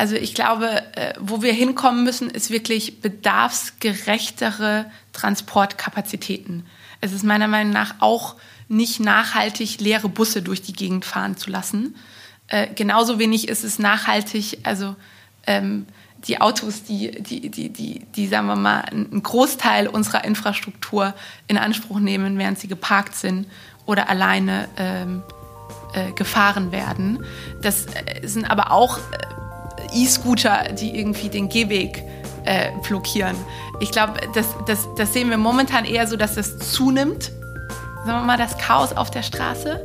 Also ich glaube, äh, wo wir hinkommen müssen, ist wirklich bedarfsgerechtere Transportkapazitäten. Es ist meiner Meinung nach auch nicht nachhaltig, leere Busse durch die Gegend fahren zu lassen. Äh, genauso wenig ist es nachhaltig, also ähm, die Autos, die, die, die, die, die, sagen wir mal, einen Großteil unserer Infrastruktur in Anspruch nehmen, während sie geparkt sind oder alleine ähm, äh, gefahren werden. Das äh, sind aber auch äh, E-Scooter, die irgendwie den Gehweg äh, blockieren. Ich glaube, das, das, das sehen wir momentan eher so, dass das zunimmt, sagen wir mal, das Chaos auf der Straße.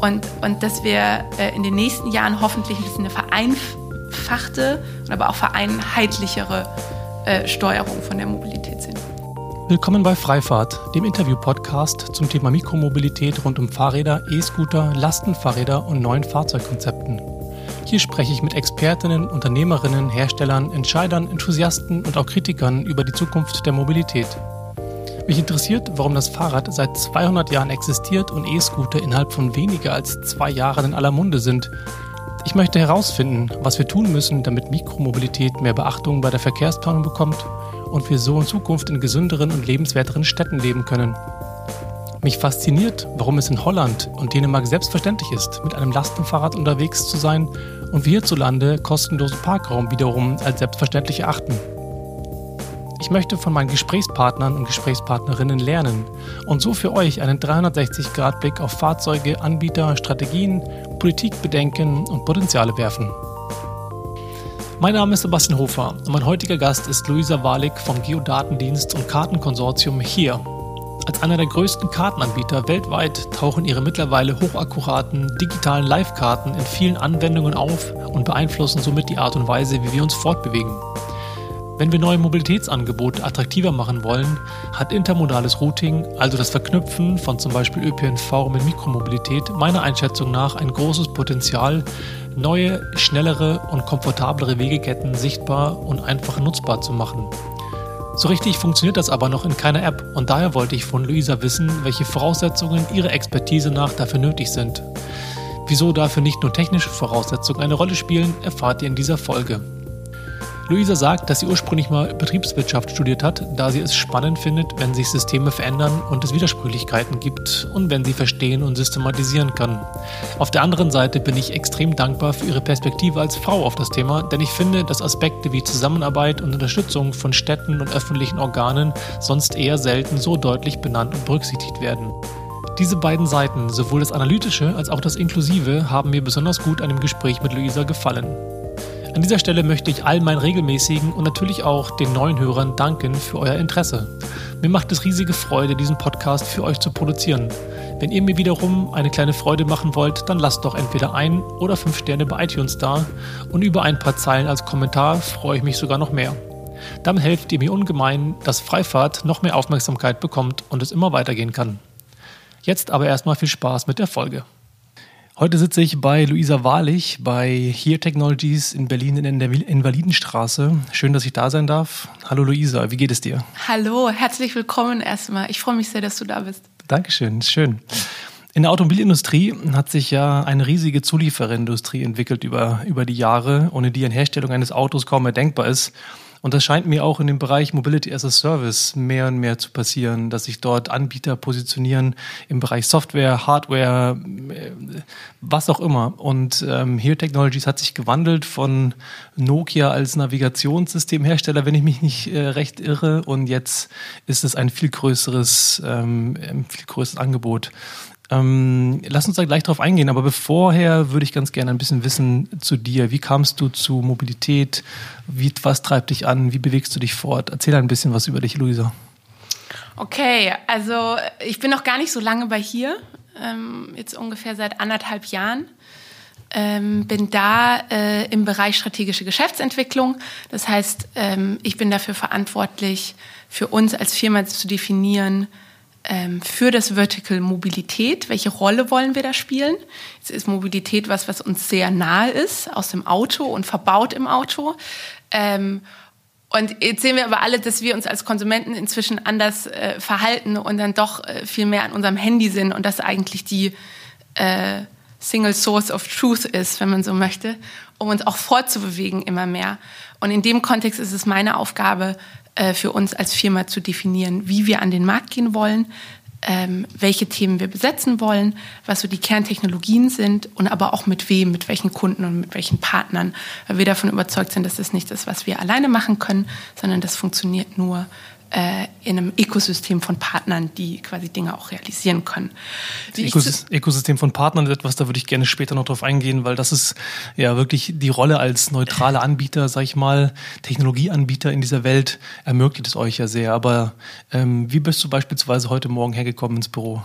Und, und dass wir äh, in den nächsten Jahren hoffentlich ein bisschen eine vereinfachte, aber auch vereinheitlichere äh, Steuerung von der Mobilität sehen. Willkommen bei Freifahrt, dem Interview-Podcast zum Thema Mikromobilität rund um Fahrräder, E-Scooter, Lastenfahrräder und neuen Fahrzeugkonzepten. Hier spreche ich mit Expertinnen, Unternehmerinnen, Herstellern, Entscheidern, Enthusiasten und auch Kritikern über die Zukunft der Mobilität. Mich interessiert, warum das Fahrrad seit 200 Jahren existiert und E-Scooter innerhalb von weniger als zwei Jahren in aller Munde sind. Ich möchte herausfinden, was wir tun müssen, damit Mikromobilität mehr Beachtung bei der Verkehrsplanung bekommt und wir so in Zukunft in gesünderen und lebenswerteren Städten leben können. Mich fasziniert, warum es in Holland und Dänemark selbstverständlich ist, mit einem Lastenfahrrad unterwegs zu sein und wir hierzulande kostenlosen Parkraum wiederum als selbstverständlich erachten. Ich möchte von meinen Gesprächspartnern und Gesprächspartnerinnen lernen und so für euch einen 360-Grad-Blick auf Fahrzeuge, Anbieter, Strategien, Politikbedenken und Potenziale werfen. Mein Name ist Sebastian Hofer und mein heutiger Gast ist Luisa Walik vom Geodatendienst und Kartenkonsortium HERE. Als einer der größten Kartenanbieter weltweit tauchen ihre mittlerweile hochakkuraten digitalen Live-Karten in vielen Anwendungen auf und beeinflussen somit die Art und Weise, wie wir uns fortbewegen. Wenn wir neue Mobilitätsangebote attraktiver machen wollen, hat intermodales Routing, also das Verknüpfen von zum Beispiel ÖPNV mit Mikromobilität, meiner Einschätzung nach ein großes Potenzial, neue, schnellere und komfortablere Wegeketten sichtbar und einfach nutzbar zu machen. So richtig funktioniert das aber noch in keiner App und daher wollte ich von Luisa wissen, welche Voraussetzungen ihrer Expertise nach dafür nötig sind. Wieso dafür nicht nur technische Voraussetzungen eine Rolle spielen, erfahrt ihr in dieser Folge. Luisa sagt, dass sie ursprünglich mal Betriebswirtschaft studiert hat, da sie es spannend findet, wenn sich Systeme verändern und es Widersprüchlichkeiten gibt und wenn sie verstehen und systematisieren kann. Auf der anderen Seite bin ich extrem dankbar für ihre Perspektive als Frau auf das Thema, denn ich finde, dass Aspekte wie Zusammenarbeit und Unterstützung von Städten und öffentlichen Organen sonst eher selten so deutlich benannt und berücksichtigt werden. Diese beiden Seiten, sowohl das Analytische als auch das Inklusive, haben mir besonders gut an dem Gespräch mit Luisa gefallen. An dieser Stelle möchte ich all meinen regelmäßigen und natürlich auch den neuen Hörern danken für euer Interesse. Mir macht es riesige Freude, diesen Podcast für euch zu produzieren. Wenn ihr mir wiederum eine kleine Freude machen wollt, dann lasst doch entweder ein oder fünf Sterne bei iTunes da und über ein paar Zeilen als Kommentar freue ich mich sogar noch mehr. Damit helft ihr mir ungemein, dass Freifahrt noch mehr Aufmerksamkeit bekommt und es immer weitergehen kann. Jetzt aber erstmal viel Spaß mit der Folge. Heute sitze ich bei Luisa Wahrlich bei Here Technologies in Berlin in der Invalidenstraße. Schön, dass ich da sein darf. Hallo Luisa, wie geht es dir? Hallo, herzlich willkommen erstmal. Ich freue mich sehr, dass du da bist. Dankeschön, ist schön. In der Automobilindustrie hat sich ja eine riesige Zuliefererindustrie entwickelt über, über die Jahre, ohne die eine Herstellung eines Autos kaum mehr denkbar ist. Und das scheint mir auch in dem Bereich Mobility as a Service mehr und mehr zu passieren, dass sich dort Anbieter positionieren im Bereich Software, Hardware, äh, was auch immer. Und ähm, Here Technologies hat sich gewandelt von Nokia als Navigationssystemhersteller, wenn ich mich nicht äh, recht irre. Und jetzt ist es ein viel größeres, ähm, viel größeres Angebot. Ähm, lass uns da gleich drauf eingehen, aber bevorher würde ich ganz gerne ein bisschen wissen zu dir. Wie kamst du zu Mobilität? Wie, was treibt dich an? Wie bewegst du dich fort? Erzähl ein bisschen was über dich, Luisa. Okay, also ich bin noch gar nicht so lange bei hier, ähm, jetzt ungefähr seit anderthalb Jahren. Ähm, bin da äh, im Bereich strategische Geschäftsentwicklung. Das heißt, ähm, ich bin dafür verantwortlich, für uns als Firma zu definieren, für das Vertical Mobilität. Welche Rolle wollen wir da spielen? Jetzt ist Mobilität was, was uns sehr nahe ist, aus dem Auto und verbaut im Auto. Ähm, und jetzt sehen wir aber alle, dass wir uns als Konsumenten inzwischen anders äh, verhalten und dann doch äh, viel mehr an unserem Handy sind und das eigentlich die, äh, Single Source of Truth ist, wenn man so möchte, um uns auch fortzubewegen immer mehr. Und in dem Kontext ist es meine Aufgabe, äh, für uns als Firma zu definieren, wie wir an den Markt gehen wollen, ähm, welche Themen wir besetzen wollen, was so die Kerntechnologien sind und aber auch mit wem, mit welchen Kunden und mit welchen Partnern, weil wir davon überzeugt sind, dass das nicht ist, was wir alleine machen können, sondern das funktioniert nur, in einem Ökosystem von Partnern, die quasi Dinge auch realisieren können. Das Ökosystem von Partnern ist etwas, da würde ich gerne später noch drauf eingehen, weil das ist ja wirklich die Rolle als neutraler Anbieter, sag ich mal, Technologieanbieter in dieser Welt ermöglicht es euch ja sehr. Aber ähm, wie bist du beispielsweise heute Morgen hergekommen ins Büro?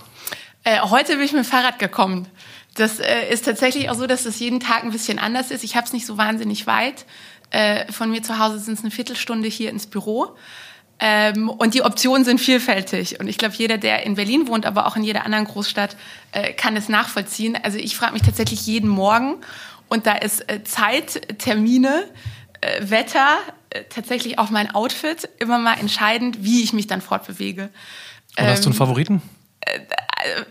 Äh, heute bin ich mit dem Fahrrad gekommen. Das äh, ist tatsächlich auch so, dass das jeden Tag ein bisschen anders ist. Ich habe es nicht so wahnsinnig weit. Äh, von mir zu Hause sind es eine Viertelstunde hier ins Büro. Ähm, und die Optionen sind vielfältig. Und ich glaube, jeder, der in Berlin wohnt, aber auch in jeder anderen Großstadt, äh, kann es nachvollziehen. Also ich frage mich tatsächlich jeden Morgen. Und da ist äh, Zeit, Termine, äh, Wetter, äh, tatsächlich auch mein Outfit immer mal entscheidend, wie ich mich dann fortbewege. Und hast du einen ähm, Favoriten? Äh,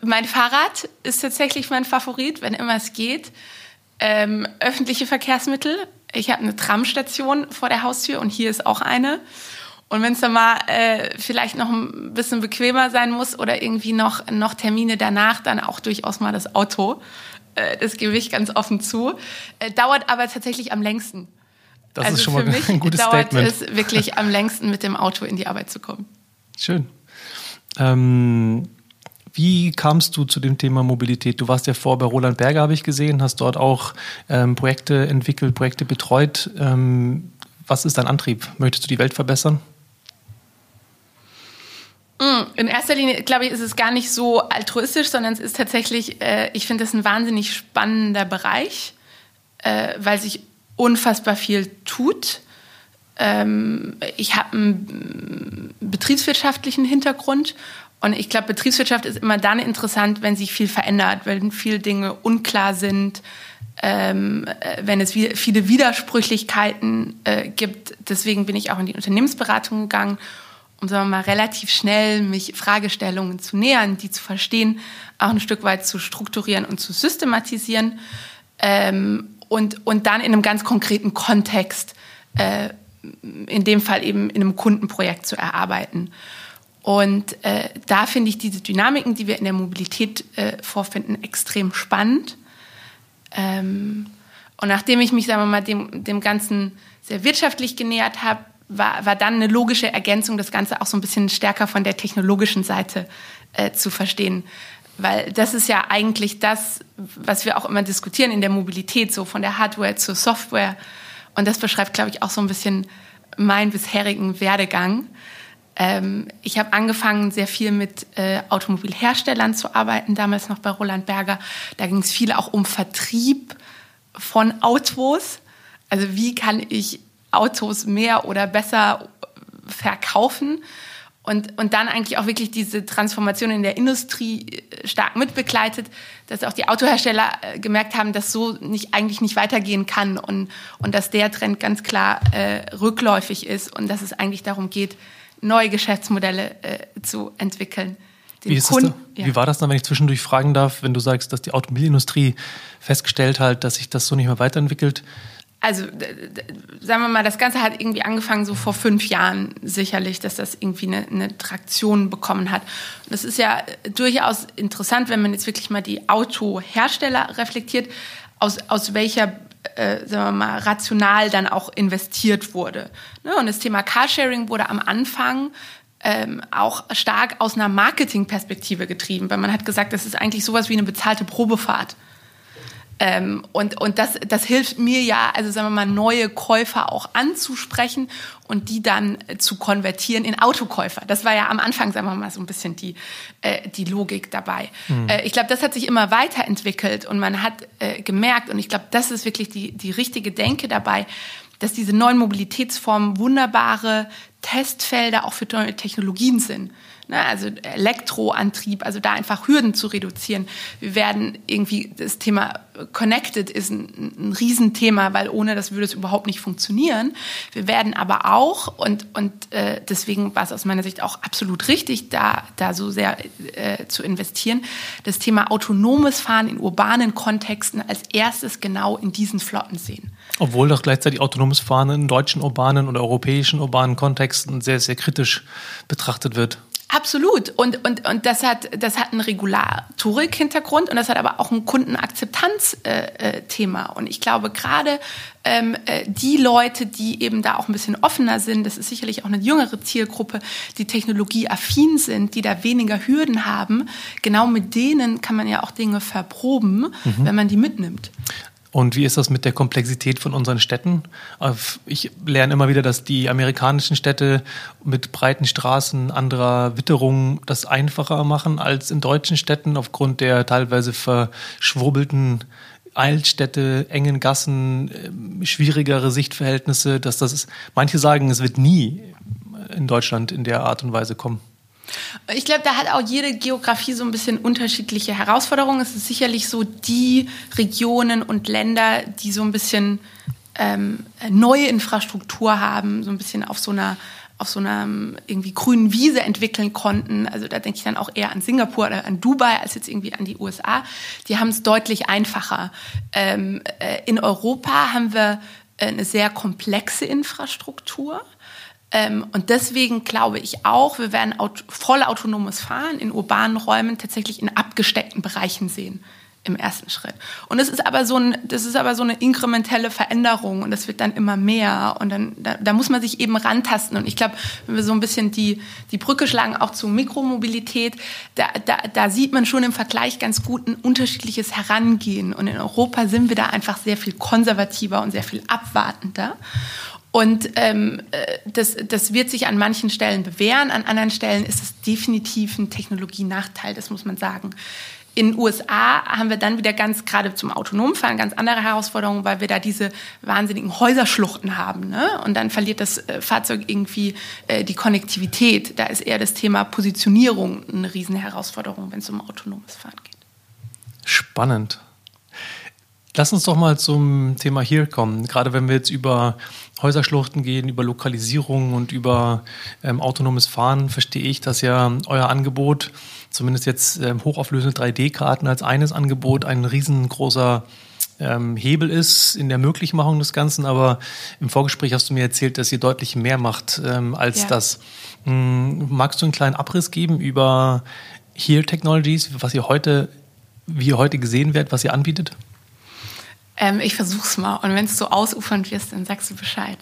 mein Fahrrad ist tatsächlich mein Favorit, wenn immer es geht. Ähm, öffentliche Verkehrsmittel. Ich habe eine Tramstation vor der Haustür und hier ist auch eine. Und wenn es dann mal äh, vielleicht noch ein bisschen bequemer sein muss oder irgendwie noch, noch Termine danach, dann auch durchaus mal das Auto. Äh, das gebe ich ganz offen zu. Äh, dauert aber tatsächlich am längsten. Das also ist schon mal ein gutes dauert Statement. es wirklich am längsten mit dem Auto in die Arbeit zu kommen. Schön. Ähm, wie kamst du zu dem Thema Mobilität? Du warst ja vor bei Roland Berger, habe ich gesehen, hast dort auch ähm, Projekte entwickelt, Projekte betreut. Ähm, was ist dein Antrieb? Möchtest du die Welt verbessern? In erster Linie, glaube ich, ist es gar nicht so altruistisch, sondern es ist tatsächlich, äh, ich finde das ein wahnsinnig spannender Bereich, äh, weil sich unfassbar viel tut. Ähm, ich habe einen betriebswirtschaftlichen Hintergrund und ich glaube, Betriebswirtschaft ist immer dann interessant, wenn sich viel verändert, wenn viele Dinge unklar sind, ähm, äh, wenn es viele Widersprüchlichkeiten äh, gibt. Deswegen bin ich auch in die Unternehmensberatung gegangen um sagen wir mal relativ schnell mich Fragestellungen zu nähern, die zu verstehen, auch ein Stück weit zu strukturieren und zu systematisieren ähm, und, und dann in einem ganz konkreten Kontext, äh, in dem Fall eben in einem Kundenprojekt zu erarbeiten. Und äh, da finde ich diese Dynamiken, die wir in der Mobilität äh, vorfinden, extrem spannend. Ähm, und nachdem ich mich, sagen wir mal, dem, dem Ganzen sehr wirtschaftlich genähert habe, war, war dann eine logische Ergänzung, das Ganze auch so ein bisschen stärker von der technologischen Seite äh, zu verstehen. Weil das ist ja eigentlich das, was wir auch immer diskutieren in der Mobilität, so von der Hardware zur Software. Und das beschreibt, glaube ich, auch so ein bisschen meinen bisherigen Werdegang. Ähm, ich habe angefangen, sehr viel mit äh, Automobilherstellern zu arbeiten, damals noch bei Roland Berger. Da ging es viel auch um Vertrieb von Autos. Also wie kann ich Autos mehr oder besser verkaufen und, und dann eigentlich auch wirklich diese Transformation in der Industrie äh, stark mitbegleitet, dass auch die Autohersteller äh, gemerkt haben, dass so nicht, eigentlich nicht weitergehen kann und, und dass der Trend ganz klar äh, rückläufig ist und dass es eigentlich darum geht, neue Geschäftsmodelle äh, zu entwickeln. Wie, ist Kunden, ja. wie war das dann, wenn ich zwischendurch fragen darf, wenn du sagst, dass die Automobilindustrie festgestellt hat, dass sich das so nicht mehr weiterentwickelt? Also sagen wir mal, das Ganze hat irgendwie angefangen so vor fünf Jahren sicherlich, dass das irgendwie eine, eine Traktion bekommen hat. Und das ist ja durchaus interessant, wenn man jetzt wirklich mal die Autohersteller reflektiert, aus, aus welcher äh, sagen wir mal, rational dann auch investiert wurde. Ne? Und das Thema Carsharing wurde am Anfang ähm, auch stark aus einer Marketingperspektive getrieben, weil man hat gesagt, das ist eigentlich sowas wie eine bezahlte Probefahrt. Ähm, und und das, das hilft mir ja, also sagen wir mal, neue Käufer auch anzusprechen und die dann äh, zu konvertieren in Autokäufer. Das war ja am Anfang, sagen wir mal, so ein bisschen die, äh, die Logik dabei. Mhm. Äh, ich glaube, das hat sich immer weiterentwickelt und man hat äh, gemerkt, und ich glaube, das ist wirklich die, die richtige Denke dabei, dass diese neuen Mobilitätsformen wunderbare Testfelder auch für neue Technologien sind. Ne? also Elektroantrieb, also da einfach Hürden zu reduzieren. Wir werden irgendwie, das Thema Connected ist ein, ein Riesenthema, weil ohne das würde es überhaupt nicht funktionieren. Wir werden aber auch, und, und äh, deswegen war es aus meiner Sicht auch absolut richtig, da, da so sehr äh, zu investieren, das Thema autonomes Fahren in urbanen Kontexten als erstes genau in diesen Flotten sehen. Obwohl doch gleichzeitig autonomes Fahren in deutschen urbanen oder europäischen urbanen Kontexten sehr, sehr kritisch betrachtet wird. Absolut. Und, und, und das, hat, das hat einen Regulatorik-Hintergrund und das hat aber auch ein Kundenakzeptanz-Thema. Äh, und ich glaube, gerade ähm, äh, die Leute, die eben da auch ein bisschen offener sind, das ist sicherlich auch eine jüngere Zielgruppe, die technologieaffin sind, die da weniger Hürden haben, genau mit denen kann man ja auch Dinge verproben, mhm. wenn man die mitnimmt. Und wie ist das mit der Komplexität von unseren Städten? Ich lerne immer wieder, dass die amerikanischen Städte mit breiten Straßen, anderer Witterung das einfacher machen als in deutschen Städten aufgrund der teilweise verschwurbelten Altstädte, engen Gassen, ähm, schwierigere Sichtverhältnisse, dass das ist, manche sagen, es wird nie in Deutschland in der Art und Weise kommen. Ich glaube, da hat auch jede Geografie so ein bisschen unterschiedliche Herausforderungen. Es ist sicherlich so die Regionen und Länder, die so ein bisschen ähm, neue Infrastruktur haben, so ein bisschen auf so einer auf so einer irgendwie grünen Wiese entwickeln konnten. Also da denke ich dann auch eher an Singapur oder an Dubai als jetzt irgendwie an die USA. Die haben es deutlich einfacher. Ähm, äh, in Europa haben wir äh, eine sehr komplexe Infrastruktur. Ähm, und deswegen glaube ich auch, wir werden aut voll autonomes Fahren in urbanen Räumen tatsächlich in abgesteckten Bereichen sehen im ersten Schritt. Und das ist aber so ein, das ist aber so eine inkrementelle Veränderung und das wird dann immer mehr und dann da, da muss man sich eben rantasten. Und ich glaube, wenn wir so ein bisschen die die Brücke schlagen auch zu Mikromobilität, da, da, da sieht man schon im Vergleich ganz gut ein unterschiedliches Herangehen. Und in Europa sind wir da einfach sehr viel konservativer und sehr viel abwartender und ähm, äh, das, das wird sich an manchen Stellen bewähren, an anderen Stellen ist es definitiv ein Technologienachteil, das muss man sagen. In den USA haben wir dann wieder ganz, gerade zum autonomen Fahren, ganz andere Herausforderungen, weil wir da diese wahnsinnigen Häuserschluchten haben. Ne? Und dann verliert das äh, Fahrzeug irgendwie äh, die Konnektivität. Da ist eher das Thema Positionierung eine Riesenherausforderung, wenn es um autonomes Fahren geht. Spannend. Lass uns doch mal zum Thema hier kommen. Gerade wenn wir jetzt über Häuserschluchten gehen, über Lokalisierung und über ähm, autonomes Fahren, verstehe ich, dass ja euer Angebot, zumindest jetzt ähm, hochauflösende 3D-Karten als eines Angebot, ein riesengroßer ähm, Hebel ist in der Möglichmachung des Ganzen. Aber im Vorgespräch hast du mir erzählt, dass ihr deutlich mehr macht ähm, als ja. das. Ähm, magst du einen kleinen Abriss geben über Here Technologies, was ihr heute, wie ihr heute gesehen werdet, was ihr anbietet? Ähm, ich versuch's mal. Und wenn es so ausufernd wirst, dann sagst du Bescheid.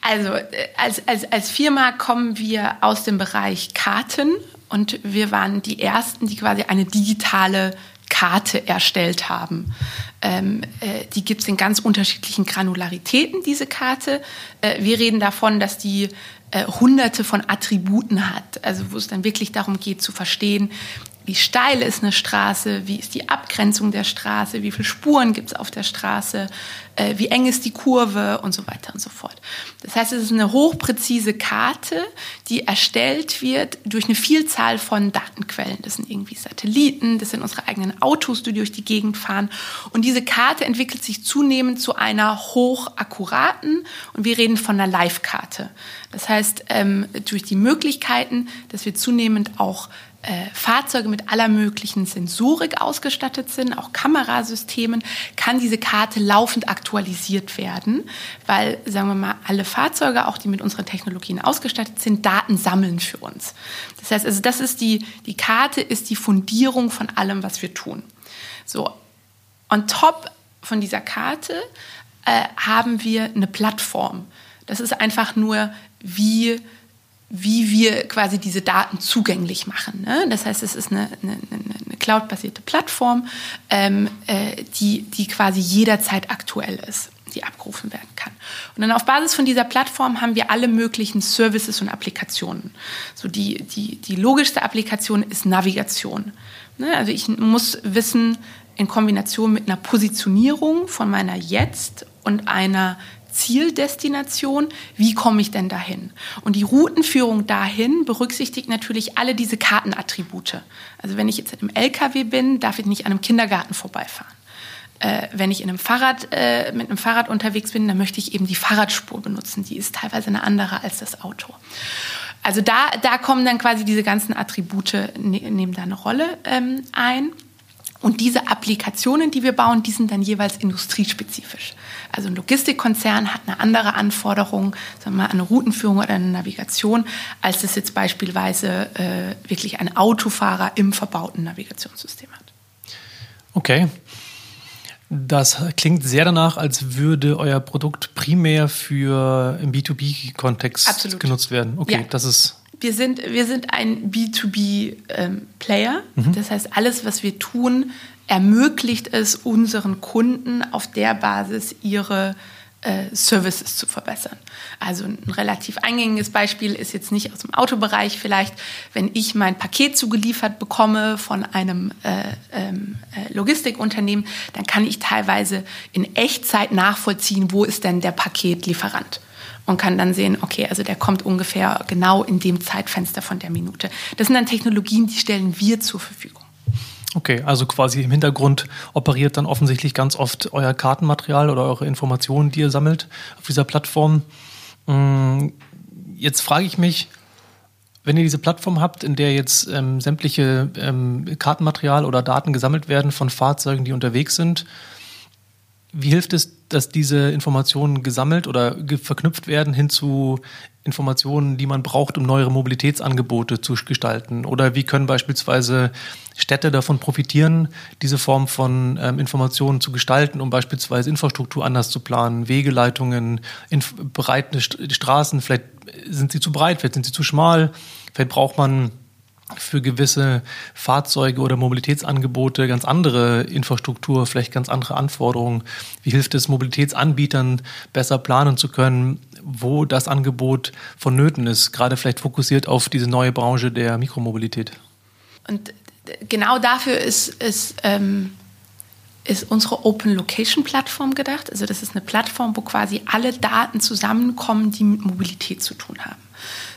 Also äh, als, als, als Firma kommen wir aus dem Bereich Karten und wir waren die Ersten, die quasi eine digitale Karte erstellt haben. Ähm, äh, die gibt es in ganz unterschiedlichen Granularitäten, diese Karte. Äh, wir reden davon, dass die äh, hunderte von Attributen hat, also wo es dann wirklich darum geht zu verstehen, wie steil ist eine Straße, wie ist die Abgrenzung der Straße, wie viele Spuren gibt es auf der Straße, äh, wie eng ist die Kurve und so weiter und so fort. Das heißt, es ist eine hochpräzise Karte, die erstellt wird durch eine Vielzahl von Datenquellen. Das sind irgendwie Satelliten, das sind unsere eigenen Autos, die durch die Gegend fahren. Und diese Karte entwickelt sich zunehmend zu einer hochakkuraten und wir reden von einer Live-Karte. Das heißt, ähm, durch die Möglichkeiten, dass wir zunehmend auch Fahrzeuge mit aller möglichen Sensorik ausgestattet sind, auch Kamerasystemen, kann diese Karte laufend aktualisiert werden, weil, sagen wir mal, alle Fahrzeuge, auch die mit unseren Technologien ausgestattet sind, Daten sammeln für uns. Das heißt, also das ist die, die Karte ist die Fundierung von allem, was wir tun. So, on top von dieser Karte äh, haben wir eine Plattform. Das ist einfach nur, wie wie wir quasi diese Daten zugänglich machen. Ne? Das heißt, es ist eine, eine, eine cloud-basierte Plattform, ähm, äh, die, die quasi jederzeit aktuell ist, die abgerufen werden kann. Und dann auf Basis von dieser Plattform haben wir alle möglichen Services und Applikationen. So die, die, die logischste Applikation ist Navigation. Ne? Also ich muss wissen, in Kombination mit einer Positionierung von meiner Jetzt- und einer Zieldestination. Wie komme ich denn dahin? Und die Routenführung dahin berücksichtigt natürlich alle diese Kartenattribute. Also wenn ich jetzt in einem LKW bin, darf ich nicht an einem Kindergarten vorbeifahren. Äh, wenn ich in einem Fahrrad, äh, mit einem Fahrrad unterwegs bin, dann möchte ich eben die Fahrradspur benutzen. Die ist teilweise eine andere als das Auto. Also da, da kommen dann quasi diese ganzen Attribute, ne, nehmen da eine Rolle ähm, ein. Und diese Applikationen, die wir bauen, die sind dann jeweils industriespezifisch. Also ein Logistikkonzern hat eine andere Anforderung, sagen wir mal, eine Routenführung oder eine Navigation, als das jetzt beispielsweise äh, wirklich ein Autofahrer im verbauten Navigationssystem hat. Okay. Das klingt sehr danach, als würde euer Produkt primär für im B2B-Kontext genutzt werden. Okay, ja. das ist. Wir sind, wir sind ein B2B-Player. Ähm, mhm. Das heißt, alles, was wir tun, ermöglicht es unseren Kunden auf der Basis ihre äh, Services zu verbessern. Also ein relativ eingängiges Beispiel ist jetzt nicht aus dem Autobereich vielleicht, wenn ich mein Paket zugeliefert bekomme von einem äh, ähm, äh, Logistikunternehmen, dann kann ich teilweise in Echtzeit nachvollziehen, wo ist denn der Paketlieferant und kann dann sehen, okay, also der kommt ungefähr genau in dem Zeitfenster von der Minute. Das sind dann Technologien, die stellen wir zur Verfügung. Okay, also quasi im Hintergrund operiert dann offensichtlich ganz oft euer Kartenmaterial oder eure Informationen, die ihr sammelt auf dieser Plattform. Mm, jetzt frage ich mich, wenn ihr diese Plattform habt, in der jetzt ähm, sämtliche ähm, Kartenmaterial oder Daten gesammelt werden von Fahrzeugen, die unterwegs sind, wie hilft es, dass diese Informationen gesammelt oder verknüpft werden hin zu Informationen, die man braucht, um neuere Mobilitätsangebote zu gestalten? Oder wie können beispielsweise Städte davon profitieren, diese Form von ähm, Informationen zu gestalten, um beispielsweise Infrastruktur anders zu planen, Wegeleitungen, breite Straßen, vielleicht sind sie zu breit, vielleicht sind sie zu schmal, vielleicht braucht man für gewisse Fahrzeuge oder Mobilitätsangebote ganz andere Infrastruktur, vielleicht ganz andere Anforderungen. Wie hilft es Mobilitätsanbietern besser planen zu können, wo das Angebot vonnöten ist, gerade vielleicht fokussiert auf diese neue Branche der Mikromobilität? Und genau dafür ist, ist, ähm, ist unsere Open Location Plattform gedacht. Also das ist eine Plattform, wo quasi alle Daten zusammenkommen, die mit Mobilität zu tun haben.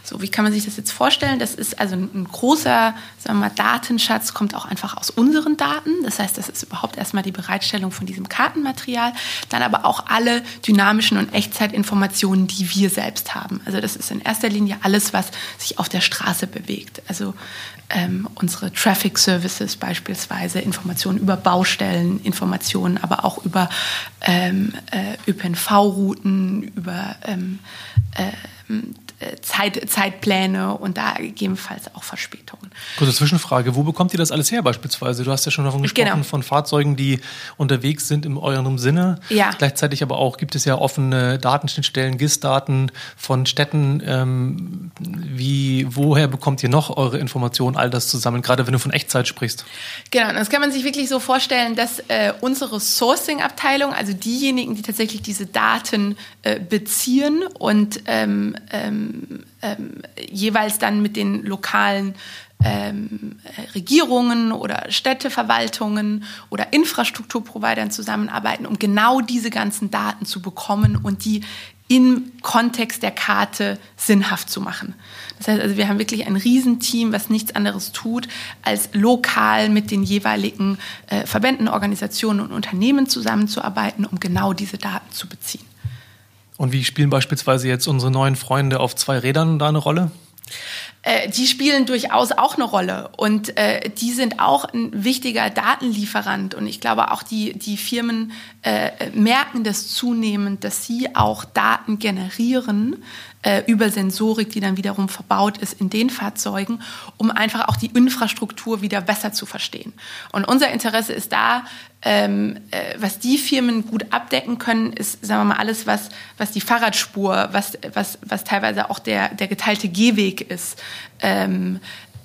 So, wie kann man sich das jetzt vorstellen? Das ist also ein, großer sagen wir mal, Datenschatz, kommt auch einfach aus unseren Daten. Das heißt, das ist überhaupt erstmal die Bereitstellung von diesem Kartenmaterial. Dann aber auch alle dynamischen und Echtzeitinformationen, die wir selbst haben. Also das ist in erster Linie alles, was sich auf der Straße bewegt. Also ähm, unsere Traffic Services beispielsweise, Informationen über Baustellen, Informationen aber auch über ähm, äh, ÖPNV-Routen, über ähm, äh, Zeit, Zeitpläne und da gegebenenfalls auch Verspätungen. Kurze Zwischenfrage, wo bekommt ihr das alles her beispielsweise? Du hast ja schon davon gesprochen, genau. von Fahrzeugen, die unterwegs sind in eurem Sinne. Ja. Gleichzeitig aber auch gibt es ja offene Datenschnittstellen, GIS-Daten von Städten. Ähm, wie, woher bekommt ihr noch eure Informationen, all das zusammen, gerade wenn du von Echtzeit sprichst? Genau, das kann man sich wirklich so vorstellen, dass äh, unsere Sourcing-Abteilung, also diejenigen, die tatsächlich diese Daten äh, beziehen und ähm, ähm, ähm, jeweils dann mit den lokalen ähm, Regierungen oder Städteverwaltungen oder Infrastrukturprovidern zusammenarbeiten, um genau diese ganzen Daten zu bekommen und die im Kontext der Karte sinnhaft zu machen. Das heißt also, wir haben wirklich ein Riesenteam, was nichts anderes tut, als lokal mit den jeweiligen äh, Verbänden, Organisationen und Unternehmen zusammenzuarbeiten, um genau diese Daten zu beziehen. Und wie spielen beispielsweise jetzt unsere neuen Freunde auf zwei Rädern da eine Rolle? Äh, die spielen durchaus auch eine Rolle und äh, die sind auch ein wichtiger Datenlieferant und ich glaube auch die, die Firmen äh, merken das zunehmend, dass sie auch Daten generieren, äh, über Sensorik, die dann wiederum verbaut ist in den Fahrzeugen, um einfach auch die Infrastruktur wieder besser zu verstehen. Und unser Interesse ist da, ähm, äh, was die Firmen gut abdecken können, ist, sagen wir mal, alles, was, was die Fahrradspur, was, was, was teilweise auch der, der geteilte Gehweg ist, ähm,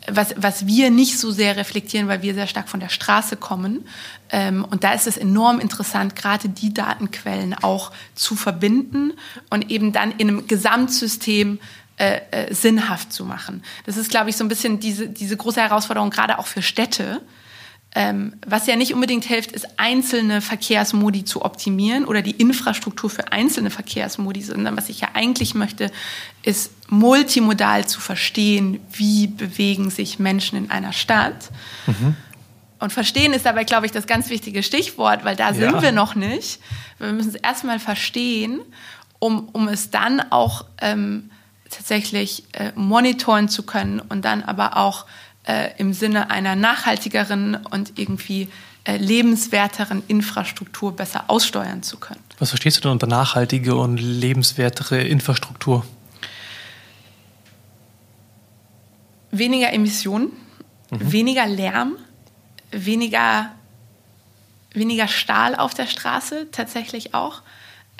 was, was wir nicht so sehr reflektieren, weil wir sehr stark von der Straße kommen. Ähm, und da ist es enorm interessant, gerade die Datenquellen auch zu verbinden und eben dann in einem Gesamtsystem äh, äh, sinnhaft zu machen. Das ist, glaube ich, so ein bisschen diese, diese große Herausforderung, gerade auch für Städte, Ähm, was ja nicht unbedingt hilft, ist einzelne Verkehrsmodi zu optimieren oder die Infrastruktur für einzelne Verkehrsmodi, sondern was ich ja eigentlich möchte, ist multimodal zu verstehen, wie bewegen sich Menschen in einer Stadt. Mhm. Und verstehen ist dabei, glaube ich, das ganz wichtige Stichwort, weil da ja. sind wir noch nicht. Wir müssen es erstmal verstehen, um, um es dann auch ähm, tatsächlich äh, monitoren zu können und dann aber auch äh, im Sinne einer nachhaltigeren und irgendwie äh, lebenswerteren Infrastruktur besser aussteuern zu können. Was verstehst du denn unter nachhaltige und lebenswertere Infrastruktur? Weniger Emissionen, mhm. weniger Lärm, weniger, weniger Stahl auf der Straße tatsächlich auch.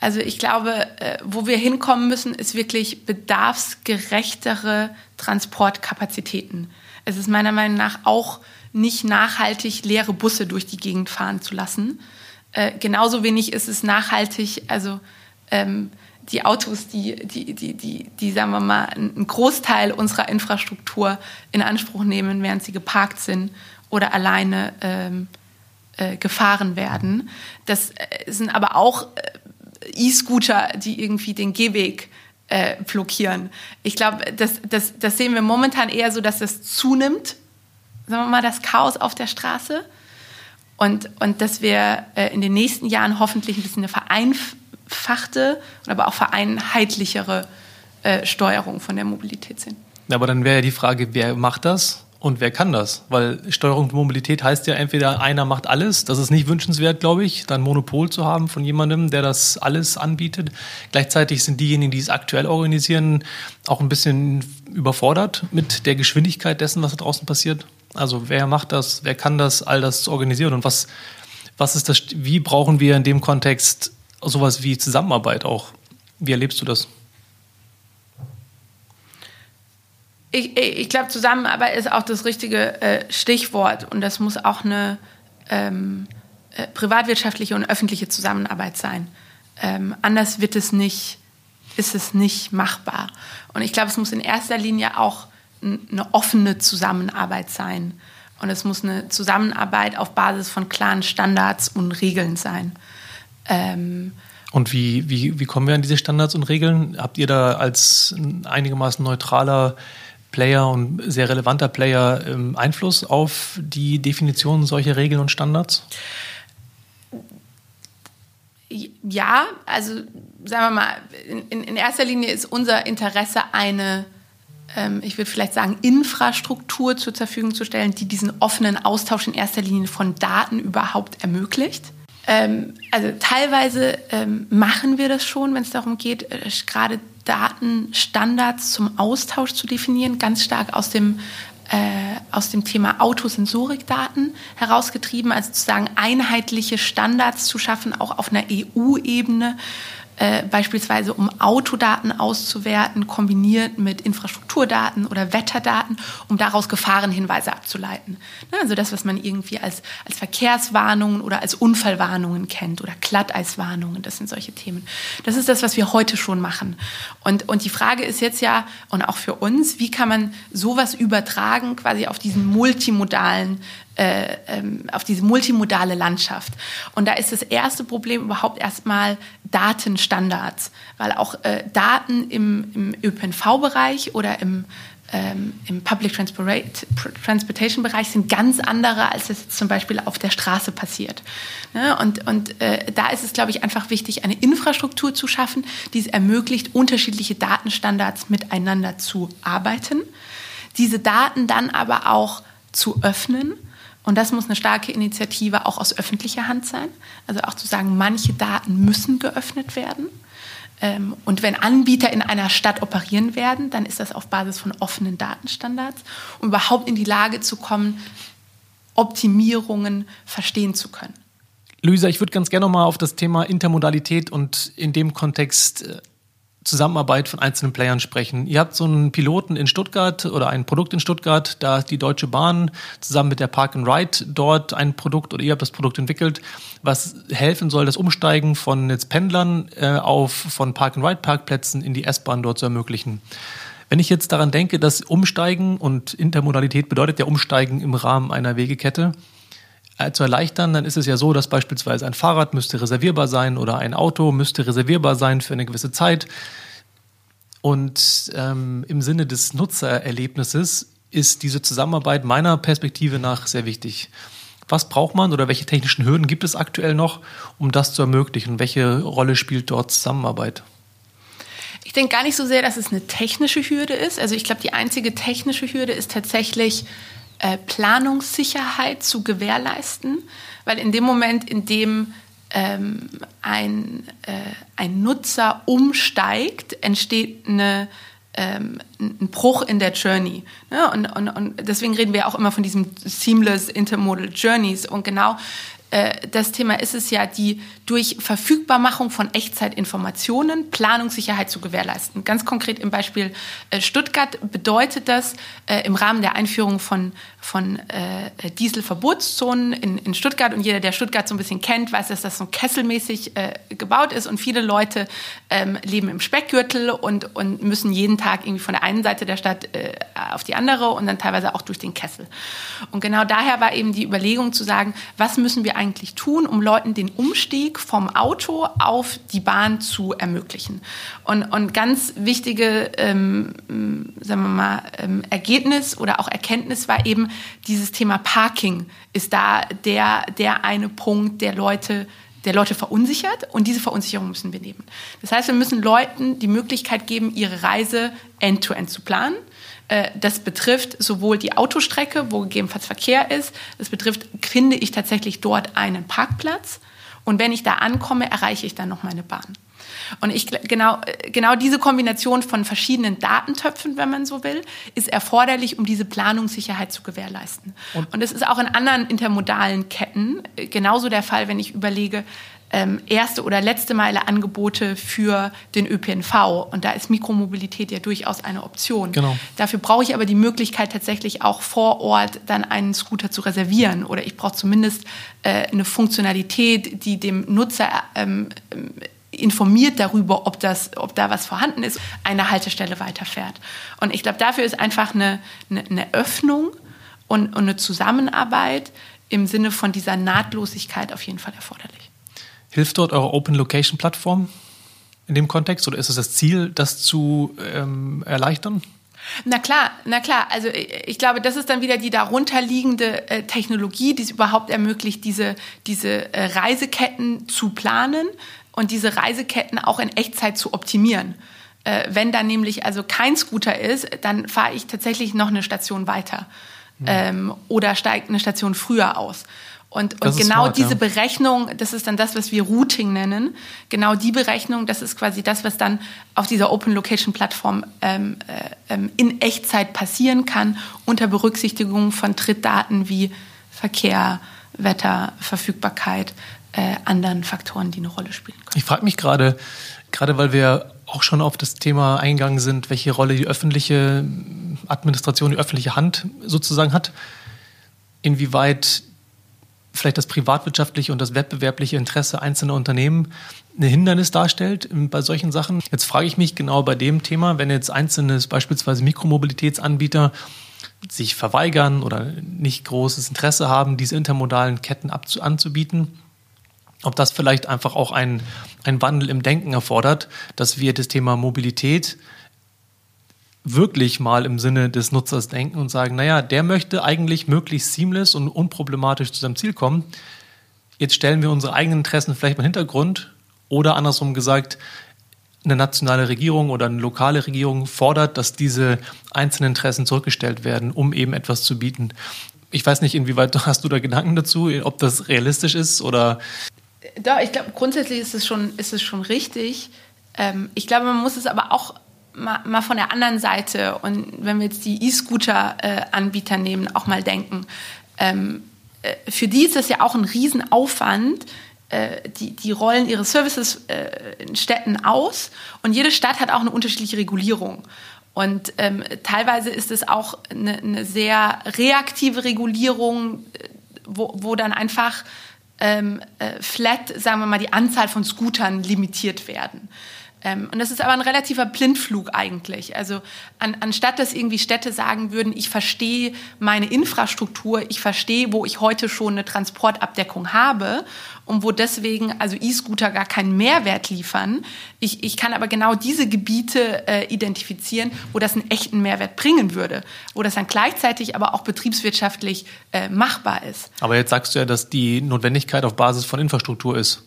Also ich glaube, äh, wo wir hinkommen müssen, ist wirklich bedarfsgerechtere Transportkapazitäten. Es ist meiner Meinung nach auch nicht nachhaltig, leere Busse durch die Gegend fahren zu lassen. Äh, genauso wenig ist es nachhaltig, also ähm, die Autos, die, die, die, die, die, sagen wir mal, einen Großteil unserer Infrastruktur in Anspruch nehmen, während sie geparkt sind oder alleine ähm, äh, gefahren werden. Das äh, sind aber auch äh, E-Scooter, die irgendwie den Gehweg äh, blockieren. Ich glaube, das, das, das sehen wir momentan eher so, dass das zunimmt, sagen wir mal, das Chaos auf der Straße. Und, und dass wir äh, in den nächsten Jahren hoffentlich ein bisschen eine vereinfachte, aber auch vereinheitlichere äh, Steuerung von der Mobilität sehen. Aber dann wäre ja die Frage, wer macht das? Und wer kann das? Weil Steuerung und Mobilität heißt ja entweder einer macht alles, das ist nicht wünschenswert, glaube ich, dann Monopol zu haben von jemandem, der das alles anbietet. Gleichzeitig sind diejenigen, die es aktuell organisieren, auch ein bisschen überfordert mit der Geschwindigkeit dessen, was da draußen passiert. Also wer macht das, wer kann das, all das zu organisieren und was, was ist das, wie brauchen wir in dem Kontext sowas wie Zusammenarbeit auch? Wie erlebst du das? Ich, ich glaube, Zusammenarbeit ist auch das richtige äh, Stichwort und das muss auch eine ähm, äh, privatwirtschaftliche und öffentliche Zusammenarbeit sein. Ähm, anders wird es nicht, ist es nicht machbar. Und ich glaube, es muss in erster Linie auch eine offene Zusammenarbeit sein. Und es muss eine Zusammenarbeit auf Basis von klaren Standards und Regeln sein. Ähm, und wie, wie, wie kommen wir an diese Standards und Regeln? Habt ihr da als einigermaßen neutraler Player und sehr relevanter Player ähm, Einfluss auf die Definition solcher Regeln und Standards? Ja, also sagen wir mal, in, in erster Linie ist unser Interesse eine, ähm, ich würde vielleicht sagen, Infrastruktur zur Verfügung zu stellen, die diesen offenen Austausch in erster Linie von Daten überhaupt ermöglicht. Ähm, also teilweise machen wir das schon, wenn es darum geht, äh, gerade Datenstandards zum Austausch zu definieren, ganz stark aus dem äh, aus dem Thema Autosensorikdaten herausgetrieben, also zu sagen, einheitliche Standards zu schaffen, auch auf einer EU-Ebene, äh, beispielsweise um Autodaten auszuwerten, kombiniert mit Infrastrukturdaten oder Wetterdaten, um daraus Gefahrenhinweise abzuleiten. Ne, also das, was man irgendwie als, als Verkehrswarnungen oder als Unfallwarnungen kennt oder Glatteiswarnungen, das sind solche Themen. Das ist das, was wir heute schon machen. Und, und die Frage ist jetzt ja, und auch für uns, wie kann man sowas übertragen quasi auf diesen multimodalen äh, ähm, auf diese multimodale Landschaft. Und da ist das erste Problem überhaupt erstmal Datenstandards, weil auch äh, Daten im, im ÖPNV-Bereich oder im, ähm, im Public Transportation-Bereich sind ganz andere, als es zum Beispiel auf der Straße passiert. Ne? Und, und äh, da ist es, glaube ich, einfach wichtig, eine Infrastruktur zu schaffen, die es ermöglicht, unterschiedliche Datenstandards miteinander zu arbeiten, diese Daten dann aber auch zu öffnen und das muss eine starke Initiative auch aus öffentlicher Hand sein. Also auch zu sagen, manche Daten müssen geöffnet werden. Ähm, und wenn Anbieter in einer Stadt operieren werden, dann ist das auf Basis von offenen Datenstandards, um überhaupt in die Lage zu kommen, Optimierungen verstehen zu können. Luisa, ich würde ganz gerne noch mal auf das Thema Intermodalität und in dem Kontext äh, Zusammenarbeit von einzelnen Playern sprechen. Ihr habt so einen Piloten in Stuttgart oder ein Produkt in Stuttgart, da die Deutsche Bahn zusammen mit der Park and Ride dort ein Produkt oder ihr habt das Produkt entwickelt, was helfen soll, das Umsteigen von jetzt Pendlern äh, auf von Park and Ride Parkplätzen in die S-Bahn dort zu ermöglichen. Wenn ich jetzt daran denke, dass Umsteigen und Intermodalität bedeutet ja Umsteigen im Rahmen einer Wegekette, zu erleichtern, dann ist es ja so, dass beispielsweise ein Fahrrad müsste reservierbar sein oder ein Auto müsste reservierbar sein für eine gewisse Zeit. Und ähm, im Sinne des Nutzererlebnisses ist diese Zusammenarbeit meiner Perspektive nach sehr wichtig. Was braucht man oder welche technischen Hürden gibt es aktuell noch, um das zu ermöglichen? Welche Rolle spielt dort Zusammenarbeit? Ich denke gar nicht so sehr, dass es eine technische Hürde ist. Also ich glaube, die einzige technische Hürde ist tatsächlich äh, Planungssicherheit zu gewährleisten, weil in dem Moment, in dem ähm, ein, äh, ein Nutzer umsteigt, entsteht eine ähm, ein Bruch in der Journey. Ne? Und, und, und deswegen reden wir auch immer von diesem Seamless Intermodal Journeys. Und genau das Thema ist es ja, die durch Verfügbarmachung von Echtzeitinformationen Planungssicherheit zu gewährleisten. Ganz konkret im Beispiel äh, Stuttgart bedeutet das äh, im Rahmen der Einführung von, von Dieselverbotszonen in, in Stuttgart und jeder, der Stuttgart so ein bisschen kennt, weiß, dass das so kesselmäßig gebaut ist und viele Leute ähm, leben im Speckgürtel und, und müssen jeden Tag irgendwie von der einen Seite der Stadt auf die andere und dann teilweise auch durch den Kessel. Und genau daher war eben die Überlegung zu sagen, was müssen wir eigentlich tun, um Leuten den Umstieg vom Auto auf die Bahn zu ermöglichen. Und, und ganz wichtige, ähm, sagen wir mal, ähm, Ergebnis oder auch Erkenntnis war eben, dieses Thema Parking ist da der, der eine Punkt, der Leute der Leute verunsichert und diese Verunsicherung müssen wir nehmen. Das heißt, wir müssen Leuten die Möglichkeit geben, ihre Reise end-to-end -end zu planen. Äh, das betrifft sowohl die Autostrecke, wo gegebenenfalls Verkehr ist. Das betrifft, finde ich tatsächlich dort einen Parkplatz. Und wenn ich da ankomme, erreiche ich dann noch meine Bahn. Und ich genau, genau diese Kombination von verschiedenen Datentöpfen, wenn man so will, ist erforderlich, um diese Planungssicherheit zu gewährleisten. Und, und das ist auch in anderen intermodalen Ketten äh, genauso der Fall, wenn ich überlege, ähm, erste oder letzte Meile Angebote für den ÖPNV. Und da ist Mikromobilität ja durchaus eine Option. Genau. Dafür brauche ich aber die Möglichkeit, tatsächlich auch vor Ort dann einen Scooter zu reservieren. Oder ich brauche zumindest äh, eine Funktionalität, die dem Nutzer ähm, informiert darüber, ob, das, ob da was vorhanden ist, eine Haltestelle weiterfährt. Und ich glaube, dafür ist einfach eine, eine, eine Öffnung und, und eine Zusammenarbeit im Sinne von dieser Nahtlosigkeit auf jeden Fall erforderlich. Hilft dort eure Open Location Plattform in dem Kontext oder ist es das Ziel, das zu ähm, erleichtern? Na klar, na klar. Also ich glaube, das ist dann wieder die darunterliegende äh, Technologie, die es überhaupt ermöglicht, diese, diese äh, Reiseketten zu planen und diese Reiseketten auch in Echtzeit zu optimieren. Äh, wenn dann nämlich also kein Scooter ist, dann fahre ich tatsächlich noch eine Station weiter mhm. ähm, oder steige eine Station früher aus. Und, und genau smart, diese ja. Berechnung, das ist dann das, was wir Routing nennen. Genau die Berechnung, das ist quasi das, was dann auf dieser Open Location Plattform ähm, äh, ähm, in Echtzeit passieren kann, unter Berücksichtigung von Trittdaten wie Verkehr, Wetter, Verfügbarkeit, äh, anderen Faktoren, die eine Rolle spielen können. Ich frage mich gerade, gerade weil wir auch schon auf das Thema eingegangen sind, welche Rolle die öffentliche Administration, die öffentliche Hand sozusagen hat, inwieweit vielleicht das privatwirtschaftliche und das wettbewerbliche Interesse einzelner Unternehmen ein Hindernis darstellt bei solchen Sachen. Jetzt frage ich mich genau bei dem Thema, wenn jetzt einzelne beispielsweise Mikromobilitätsanbieter sich verweigern oder nicht großes Interesse haben, diese intermodalen Ketten anzubieten, ob das vielleicht einfach auch ein, ein Wandel im Denken erfordert, dass wir das Thema Mobilität wirklich mal im Sinne des Nutzers denken und sagen, naja, der möchte eigentlich möglichst seamless und unproblematisch zu seinem Ziel kommen. Jetzt stellen wir unsere eigenen Interessen vielleicht mal in den Hintergrund oder andersrum gesagt, eine nationale Regierung oder eine lokale Regierung fordert, dass diese einzelnen Interessen zurückgestellt werden, um eben etwas zu bieten. Ich weiß nicht, inwieweit hast du da Gedanken dazu, ob das realistisch ist oder. Doch, ich glaube, grundsätzlich ist es schon, ist es schon richtig. Ähm, ich glaube, man muss es aber auch mal, mal von der anderen Seite und wenn wir jetzt die E-Scooter-Anbieter nehmen, auch mal denken. Ähm, äh, für die ist das ja auch ein Riesenaufwand. Äh, die, die rollen ihre Services äh, in Städten aus und jede Stadt hat auch eine unterschiedliche Regulierung. Und ähm, teilweise ist es auch eine, eine sehr reaktive Regulierung, äh, wo, wo dann einfach ähm, äh, flat, sagen wir mal, die Anzahl von Scootern limitiert werden. Ähm, und das ist aber ein relativer Blindflug eigentlich. Also an, anstatt dass irgendwie Städte sagen würden, ich verstehe meine Infrastruktur, ich verstehe, wo ich heute schon eine Transportabdeckung habe und wo deswegen also E-Scooter gar keinen Mehrwert liefern. Ich, ich kann aber genau diese Gebiete äh, identifizieren, wo das einen echten Mehrwert bringen würde, wo das dann gleichzeitig aber auch betriebswirtschaftlich äh, machbar ist. Aber jetzt sagst du ja, dass die Notwendigkeit auf Basis von Infrastruktur ist.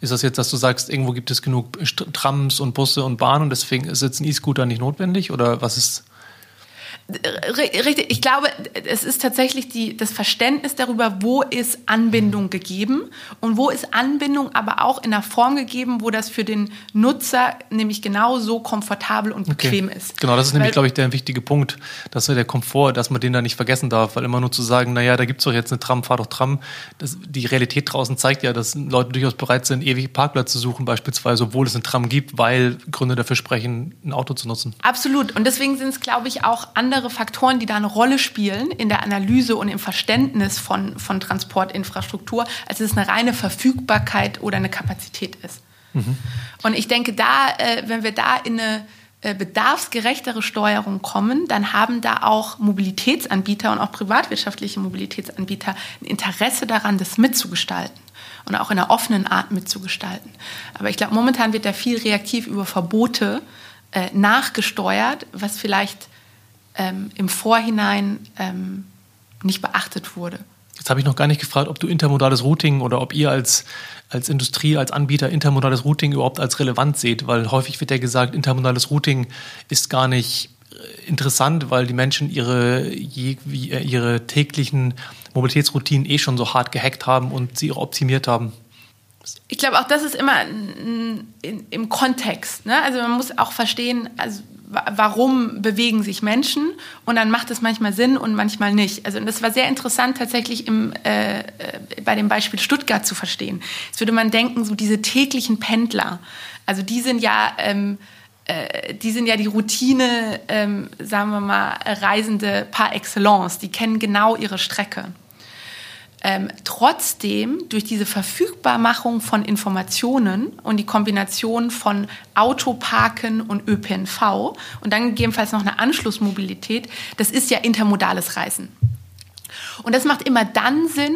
Ist das jetzt, dass du sagst, irgendwo gibt es genug Trams und Busse und Bahnen und deswegen ein E-Scooter nicht notwendig? Oder was ist? Richtig, ich glaube, es ist tatsächlich die, das Verständnis darüber, wo ist Anbindung gegeben und wo ist Anbindung aber auch in einer Form gegeben, wo das für den Nutzer nämlich genau so komfortabel und bequem okay. ist. Genau, das ist weil, nämlich, glaube ich, der wichtige Punkt, dass der Komfort, dass man den da nicht vergessen darf, weil immer nur zu sagen, naja, da gibt es doch jetzt eine Tram, fahr doch Tram. Das, die Realität draußen zeigt ja, dass Leute durchaus bereit sind, ewig Parkplatz zu suchen, beispielsweise, obwohl es eine Tram gibt, weil Gründe dafür sprechen, ein Auto zu nutzen. Absolut. Und deswegen sind es, glaube ich, auch andere andere Faktoren, die da eine Rolle spielen in der Analyse und im Verständnis von, von Transportinfrastruktur, als es eine reine Verfügbarkeit oder eine Kapazität ist. Mhm. Und ich denke, da, äh, wenn wir da in eine äh, bedarfsgerechtere Steuerung kommen, dann haben da auch Mobilitätsanbieter und auch privatwirtschaftliche Mobilitätsanbieter ein Interesse daran, das mitzugestalten und auch in einer offenen Art mitzugestalten. Aber ich glaube, momentan wird da viel reaktiv über Verbote äh, nachgesteuert, was vielleicht ähm, im Vorhinein ähm, nicht beachtet wurde. Jetzt habe ich noch gar nicht gefragt, ob du intermodales Routing oder ob ihr als, als Industrie, als Anbieter intermodales Routing überhaupt als relevant seht, weil häufig wird ja gesagt, intermodales Routing ist gar nicht äh, interessant, weil die Menschen ihre, äh, ihre täglichen Mobilitätsroutinen eh schon so hart gehackt haben und sie optimiert haben. Ich glaube, auch das ist immer im Kontext. Ne? Also man muss auch verstehen, also warum bewegen sich Menschen und dann macht es manchmal Sinn und manchmal nicht. Also das war sehr interessant tatsächlich im, äh, äh, bei dem Beispiel Stuttgart zu verstehen. Jetzt würde man denken, so diese täglichen Pendler, also die sind ja ähm, äh, die sind ja die Routine, ähm, sagen wir mal, Reisende par excellence. Die kennen genau ihre Strecke ähm, trotzdem durch diese Verfügbarmachung von Informationen und die Kombination von Autoparken und ÖPNV und dann gegebenenfalls noch eine Anschlussmobilität, das ist ja intermodales Reisen. Und das macht immer dann Sinn,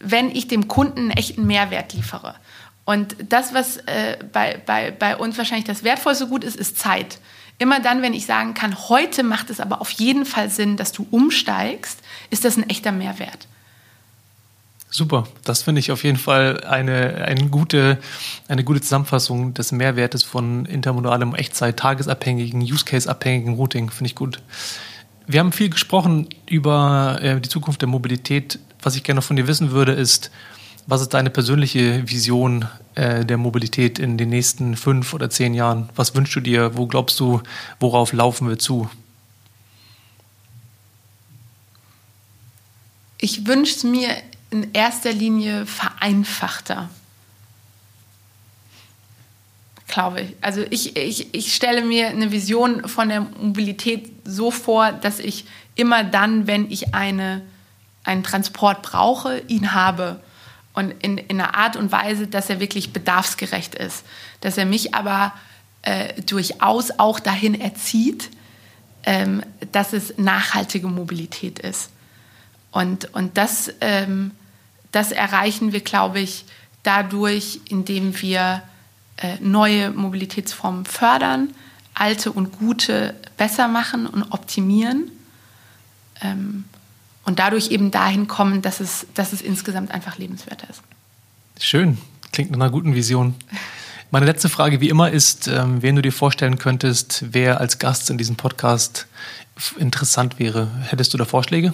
wenn ich dem Kunden einen echten Mehrwert liefere. Und das, was äh, bei, bei, bei uns wahrscheinlich das wertvollste Gut ist, ist Zeit. Immer dann, wenn ich sagen kann, heute macht es aber auf jeden Fall Sinn, dass du umsteigst, ist das ein echter Mehrwert. Super, das finde ich auf jeden Fall eine, eine, gute, eine gute Zusammenfassung des Mehrwertes von intermodalem Echtzeit, tagesabhängigen, Use-Case-abhängigen Routing, finde ich gut. Wir haben viel gesprochen über äh, die Zukunft der Mobilität. Was ich gerne von dir wissen würde, ist, was ist deine persönliche Vision äh, der Mobilität in den nächsten fünf oder zehn Jahren? Was wünschst du dir? Wo glaubst du, worauf laufen wir zu? Ich wünsche es mir in erster Linie vereinfachter. Glaube ich. Also ich, ich, ich stelle mir eine Vision von der Mobilität so vor, dass ich immer dann, wenn ich eine, einen Transport brauche, ihn habe. Und in, in einer Art und Weise, dass er wirklich bedarfsgerecht ist. Dass er mich aber äh, durchaus auch dahin erzieht, ähm, dass es nachhaltige Mobilität ist. Und, und das ähm, das erreichen wir, glaube ich, dadurch, indem wir äh, neue Mobilitätsformen fördern, alte und gute besser machen und optimieren ähm, und dadurch eben dahin kommen, dass es, dass es insgesamt einfach lebenswerter ist. Schön, klingt nach einer guten Vision. Meine letzte Frage, wie immer, ist, ähm, wen du dir vorstellen könntest, wer als Gast in diesem Podcast interessant wäre. Hättest du da Vorschläge?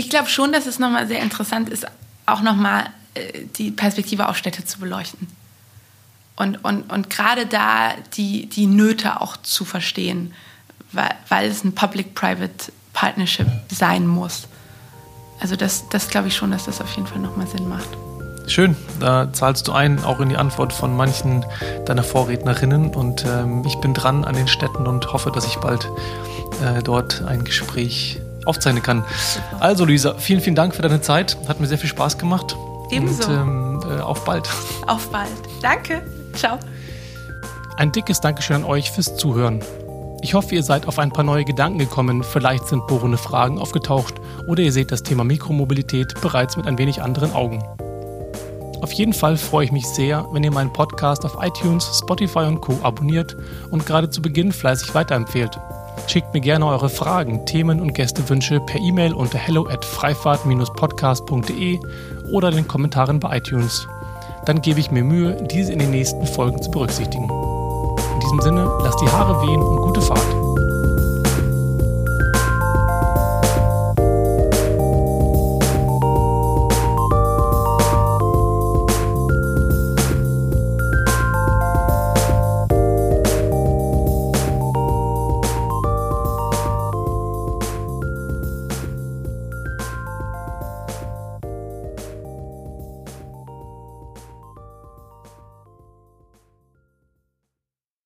Ich glaube schon, dass es nochmal sehr interessant ist, auch nochmal äh, die Perspektive auf Städte zu beleuchten. Und, und, und gerade da die, die Nöte auch zu verstehen, weil, weil es ein Public-Private Partnership sein muss. Also das, das glaube ich schon, dass das auf jeden Fall nochmal Sinn macht. Schön, da zahlst du ein, auch in die Antwort von manchen deiner Vorrednerinnen. Und ähm, ich bin dran an den Städten und hoffe, dass ich bald äh, dort ein Gespräch aufzeichnen kann. Also Luisa, vielen, vielen Dank für deine Zeit. Hat mir sehr viel Spaß gemacht. Ebenso. Und ähm, äh, auf bald. Auf bald. Danke. Ciao. Ein dickes Dankeschön an euch fürs Zuhören. Ich hoffe, ihr seid auf ein paar neue Gedanken gekommen, vielleicht sind bohrende Fragen aufgetaucht oder ihr seht das Thema Mikromobilität bereits mit ein wenig anderen Augen. Auf jeden Fall freue ich mich sehr, wenn ihr meinen Podcast auf iTunes, Spotify und Co. abonniert und gerade zu Beginn fleißig weiterempfehlt. Schickt mir gerne eure Fragen, Themen und Gästewünsche per E-Mail unter hello at freifahrt-podcast.de oder den Kommentaren bei iTunes. Dann gebe ich mir Mühe, diese in den nächsten Folgen zu berücksichtigen. In diesem Sinne, lasst die Haare wehen und gute Fahrt.